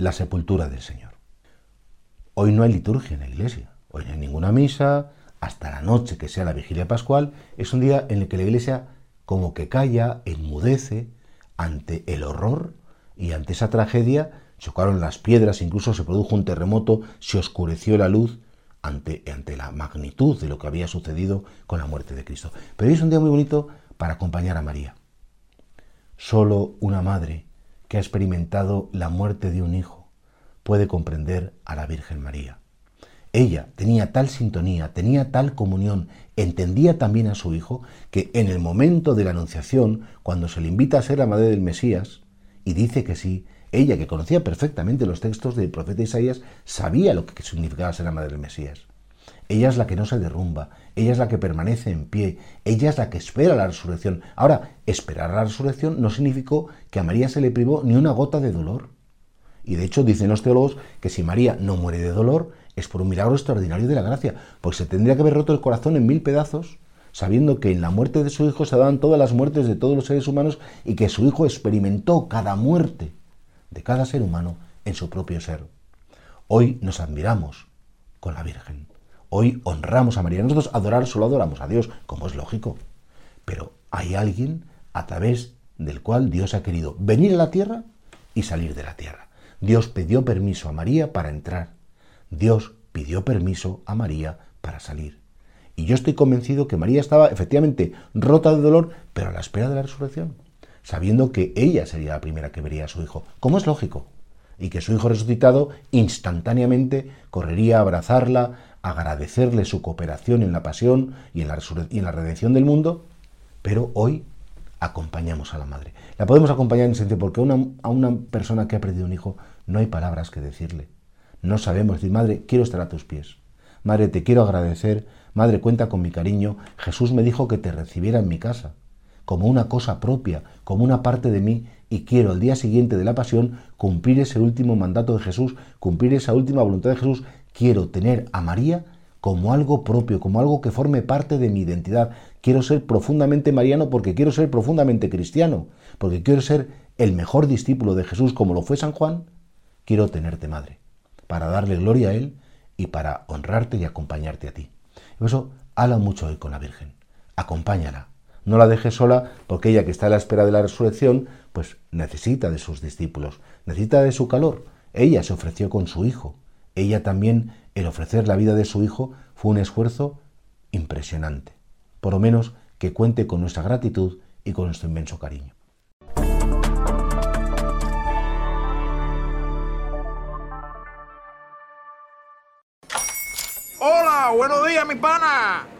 La sepultura del Señor. Hoy no hay liturgia en la iglesia, hoy no hay ninguna misa, hasta la noche que sea la vigilia pascual, es un día en el que la iglesia como que calla, enmudece ante el horror y ante esa tragedia, chocaron las piedras, incluso se produjo un terremoto, se oscureció la luz ante, ante la magnitud de lo que había sucedido con la muerte de Cristo. Pero hoy es un día muy bonito para acompañar a María. Solo una madre que ha experimentado la muerte de un hijo puede comprender a la Virgen María. Ella tenía tal sintonía, tenía tal comunión, entendía también a su hijo, que en el momento de la anunciación, cuando se le invita a ser la madre del Mesías, y dice que sí, ella que conocía perfectamente los textos del profeta Isaías, sabía lo que significaba ser la madre del Mesías. Ella es la que no se derrumba, ella es la que permanece en pie, ella es la que espera la resurrección. Ahora, esperar la resurrección no significó que a María se le privó ni una gota de dolor. Y de hecho dicen los teólogos que si María no muere de dolor es por un milagro extraordinario de la gracia, pues se tendría que haber roto el corazón en mil pedazos, sabiendo que en la muerte de su hijo se daban todas las muertes de todos los seres humanos y que su hijo experimentó cada muerte de cada ser humano en su propio ser. Hoy nos admiramos con la Virgen. Hoy honramos a María. Nosotros adorar solo adoramos a Dios, como es lógico. Pero hay alguien a través del cual Dios ha querido venir a la tierra y salir de la tierra. Dios pidió permiso a María para entrar. Dios pidió permiso a María para salir. Y yo estoy convencido que María estaba efectivamente rota de dolor, pero a la espera de la resurrección, sabiendo que ella sería la primera que vería a su hijo, como es lógico, y que su hijo resucitado instantáneamente correría a abrazarla, agradecerle su cooperación en la pasión y en la, y la redención del mundo, pero hoy acompañamos a la madre. La podemos acompañar en sentido porque a una persona que ha perdido un hijo no hay palabras que decirle. No sabemos decir, madre, quiero estar a tus pies. Madre, te quiero agradecer. Madre, cuenta con mi cariño. Jesús me dijo que te recibiera en mi casa, como una cosa propia, como una parte de mí, y quiero al día siguiente de la pasión cumplir ese último mandato de Jesús, cumplir esa última voluntad de Jesús. Quiero tener a María como algo propio, como algo que forme parte de mi identidad. Quiero ser profundamente mariano porque quiero ser profundamente cristiano, porque quiero ser el mejor discípulo de Jesús como lo fue San Juan. Quiero tenerte, madre, para darle gloria a Él y para honrarte y acompañarte a ti. Por eso, habla mucho hoy con la Virgen. Acompáñala. No la dejes sola porque ella que está a la espera de la resurrección, pues necesita de sus discípulos, necesita de su calor. Ella se ofreció con su hijo. Ella también, el ofrecer la vida de su hijo, fue un esfuerzo impresionante. Por lo menos que cuente con nuestra gratitud y con nuestro inmenso cariño. Hola, buenos días, mi pana.